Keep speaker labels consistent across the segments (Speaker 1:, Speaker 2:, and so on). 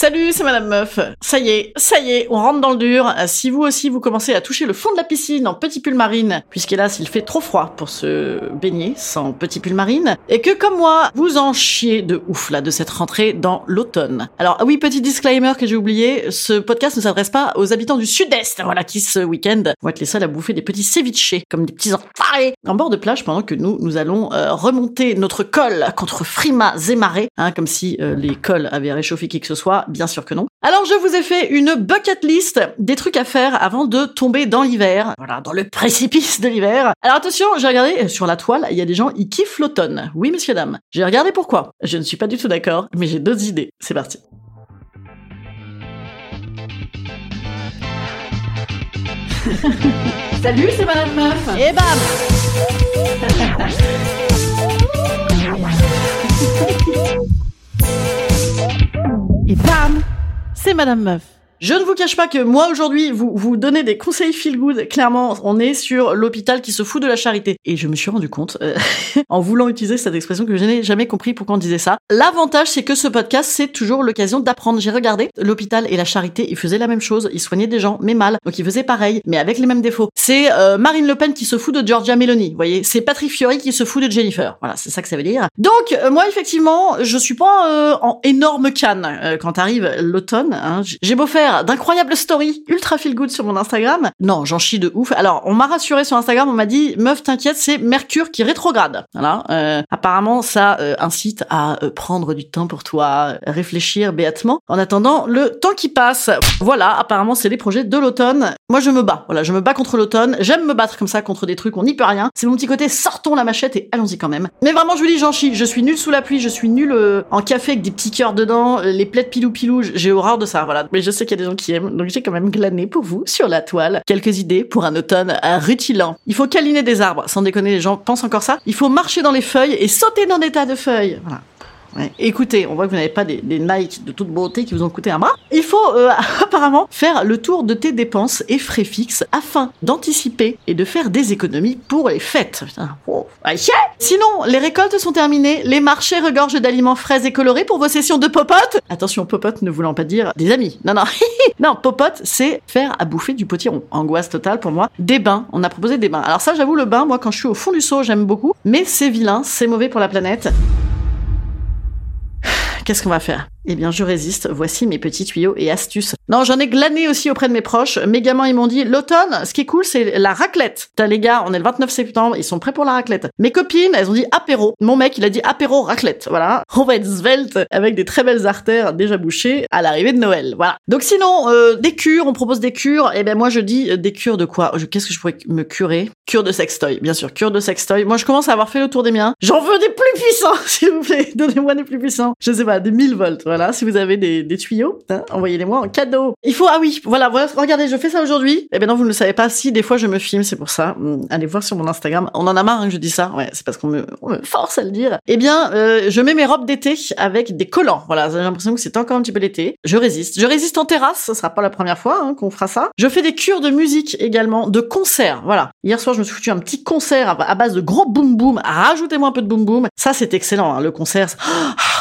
Speaker 1: Salut, c'est Madame Meuf. Ça y est, ça y est, on rentre dans le dur. Si vous aussi vous commencez à toucher le fond de la piscine en petit pull marine, puisqu'hélas il fait trop froid pour se baigner sans petit pull marine, et que comme moi, vous en chiez de ouf là de cette rentrée dans l'automne. Alors oui, petit disclaimer que j'ai oublié, ce podcast ne s'adresse pas aux habitants du sud-est, voilà, qui ce week-end vont être les seuls à bouffer des petits ceviches comme des petits enfoirés en bord de plage pendant que nous, nous allons euh, remonter notre col contre frimas et marées, hein, comme si euh, les cols avaient réchauffé qui que ce soit Bien sûr que non. Alors je vous ai fait une bucket list des trucs à faire avant de tomber dans l'hiver. Voilà, dans le précipice de l'hiver. Alors attention, j'ai regardé euh, sur la toile, il y a des gens, ils kiffent l'automne. Oui, messieurs, dames. J'ai regardé pourquoi. Je ne suis pas du tout d'accord, mais j'ai d'autres idées. C'est parti. Salut, c'est Madame Meuf. Et bam Et C'est Madame Meuf. Je ne vous cache pas que moi aujourd'hui, vous vous donnez des conseils feel good. Clairement, on est sur l'hôpital qui se fout de la charité. Et je me suis rendu compte, euh, en voulant utiliser cette expression que je n'ai jamais compris pourquoi on disait ça. L'avantage, c'est que ce podcast, c'est toujours l'occasion d'apprendre. J'ai regardé l'hôpital et la charité, ils faisaient la même chose. Ils soignaient des gens, mais mal. Donc ils faisaient pareil, mais avec les mêmes défauts. C'est euh, Marine Le Pen qui se fout de Georgia Meloni. Vous voyez, c'est Patrick Fiori qui se fout de Jennifer. Voilà, c'est ça que ça veut dire. Donc euh, moi, effectivement, je suis pas en énorme canne quand arrive l'automne. Hein. J'ai beau faire d'incroyables stories ultra feel good sur mon Instagram. Non, j'en chie de ouf. Alors, on m'a rassuré sur Instagram, on m'a dit meuf, t'inquiète, c'est Mercure qui rétrograde. Voilà. Euh, apparemment, ça euh, incite à euh, prendre du temps pour toi, réfléchir béatement en attendant le temps qui passe. Voilà. Apparemment, c'est les projets de l'automne. Moi, je me bats. Voilà, je me bats contre l'automne. J'aime me battre comme ça contre des trucs, on n'y peut rien. C'est mon petit côté. Sortons la machette et allons-y quand même. Mais vraiment, je vous dis, j'en chie. Je suis nulle sous la pluie. Je suis nulle en café avec des petits cœurs dedans, les plaies pilou pilou. J'ai horreur de ça. Voilà. Mais je sais qu'il des gens qui donc j'ai quand même glané pour vous sur la toile quelques idées pour un automne rutilant. Il faut câliner des arbres, sans déconner, les gens pensent encore ça. Il faut marcher dans les feuilles et sauter dans des tas de feuilles. Voilà. Écoutez, on voit que vous n'avez pas des, des, Nike de toute beauté qui vous ont coûté un bras. Il faut euh, apparemment faire le tour de tes dépenses et frais fixes afin d'anticiper et de faire des économies pour les fêtes. Putain, Sinon, les récoltes sont terminées, les marchés regorgent d'aliments frais et colorés pour vos sessions de popote. Attention, popote ne voulant pas dire des amis. Non, non. non, popote, c'est faire à bouffer du potiron. Angoisse totale pour moi. Des bains. On a proposé des bains. Alors ça, j'avoue, le bain, moi, quand je suis au fond du seau, j'aime beaucoup. Mais c'est vilain, c'est mauvais pour la planète. Qu'est-ce qu'on va faire? Eh bien, je résiste. Voici mes petits tuyaux et astuces. Non, j'en ai glané aussi auprès de mes proches. Mes gamins, ils m'ont dit, l'automne, ce qui est cool, c'est la raclette. T'as les gars, on est le 29 septembre, ils sont prêts pour la raclette. Mes copines, elles ont dit apéro. Mon mec, il a dit apéro raclette. Voilà. On va être svelte avec des très belles artères déjà bouchées à l'arrivée de Noël. Voilà. Donc sinon, euh, des cures, on propose des cures. Eh ben, moi, je dis euh, des cures de quoi? Qu'est-ce que je pourrais me curer? Cure de sextoy, bien sûr. Cure de sextoy. Moi, je commence à avoir fait le tour des miens. J'en veux des plus puissants, s'il vous plaît. Donnez-moi des plus puissants. Je sais pas, des 1000 volts. Voilà. Si vous avez des tuyaux, hein, envoyez-les-moi en cadeau. Il faut, ah oui, voilà, regardez, je fais ça aujourd'hui. Eh ben non, vous ne le savez pas. Si, des fois, je me filme, c'est pour ça. Hmm, allez voir sur mon Instagram. On en a marre hein, que je dis ça. Ouais, c'est parce qu'on me, force à le dire. Eh bien, euh, je mets mes robes d'été avec des collants. Voilà, j'ai l'impression que c'est encore un petit peu l'été. Je résiste. Je résiste en terrasse. Ce sera pas la première fois hein, qu'on fera ça. Je fais des cures de musique également, de concerts. Voilà. Hier soir, je me suis foutu un petit concert à, base de gros boom boom. Rajoutez-moi un peu de boom boom. Ça, c'est excellent. Le concert,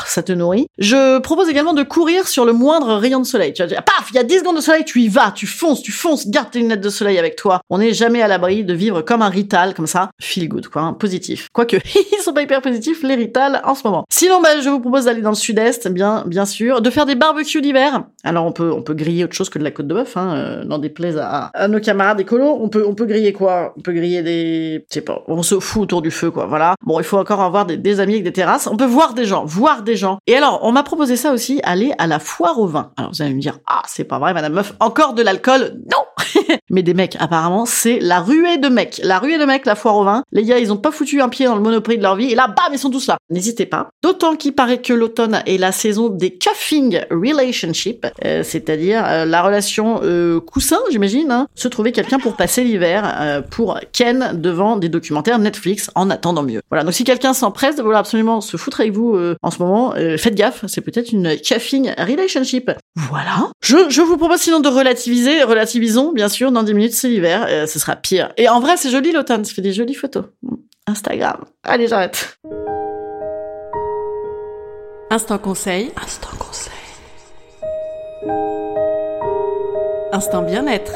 Speaker 1: ça te nourrit. Je propose également de courir sur le moindre rayon de soleil. Tu vas dire, paf, il y a 10 secondes de soleil, tu y vas, tu fonces, tu fonces, garde tes lunettes de soleil avec toi. On n'est jamais à l'abri de vivre comme un rital, comme ça, feel good, quoi, hein, positif. Quoique, ils sont pas hyper positifs, les rital, en ce moment. Sinon, bah, je vous propose d'aller dans le sud-est, bien, bien sûr, de faire des barbecues d'hiver. Alors, on peut, on peut griller autre chose que de la côte de bœuf, hein, euh, plaies à, à, nos camarades écolos. On peut, on peut griller quoi? On peut griller des, je sais pas, on se fout autour du feu, quoi, voilà. Bon, il faut encore avoir des, des amis avec des terrasses. On peut voir des gens, voir des Et alors, on m'a proposé ça aussi, aller à la foire au vin. Alors vous allez me dire, ah c'est pas vrai, Madame Meuf, encore de l'alcool? Non Mais des mecs, apparemment, c'est la ruée de mecs. La ruée de mecs, la foire au vin. Les gars, ils ont pas foutu un pied dans le monoprix de leur vie, et là, bam, ils sont tous là. N'hésitez pas. D'autant qu'il paraît que l'automne est la saison des cuffing relationships, euh, c'est-à-dire euh, la relation euh, coussin, j'imagine, hein. se trouver quelqu'un pour passer l'hiver, euh, pour Ken devant des documentaires Netflix en attendant mieux. Voilà, donc si quelqu'un s'empresse de vouloir absolument se foutre avec vous en ce moment, faites gaffe, c'est peut-être une cuffing relationship. Voilà. Je, vous propose sinon de relativiser. Relativisons, bien sûr, dans 10 minutes, c'est l'hiver. Euh, ce sera pire. Et en vrai, c'est joli l'automne. Ça fait des jolies photos. Instagram. Allez, j'arrête.
Speaker 2: Instant conseil. Instant conseil.
Speaker 1: Instant bien-être.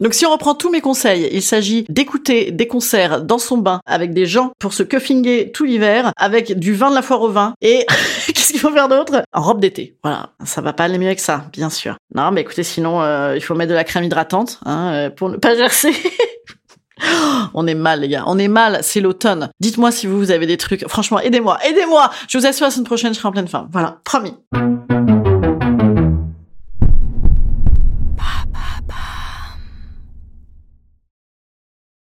Speaker 1: Donc si on reprend tous mes conseils, il s'agit d'écouter des concerts dans son bain avec des gens pour se cuffinger tout l'hiver avec du vin de la foire au vin et qu'est-ce qu'il faut faire d'autre? En robe d'été. Voilà, ça va pas aller mieux avec ça, bien sûr. Non, mais écoutez, sinon euh, il faut mettre de la crème hydratante hein, euh, pour ne pas gercer. On est mal, les gars. On est mal. C'est l'automne. Dites-moi si vous, vous avez des trucs. Franchement, aidez-moi. Aidez-moi. Je vous assure, la semaine prochaine, je serai en pleine forme. Voilà. Promis.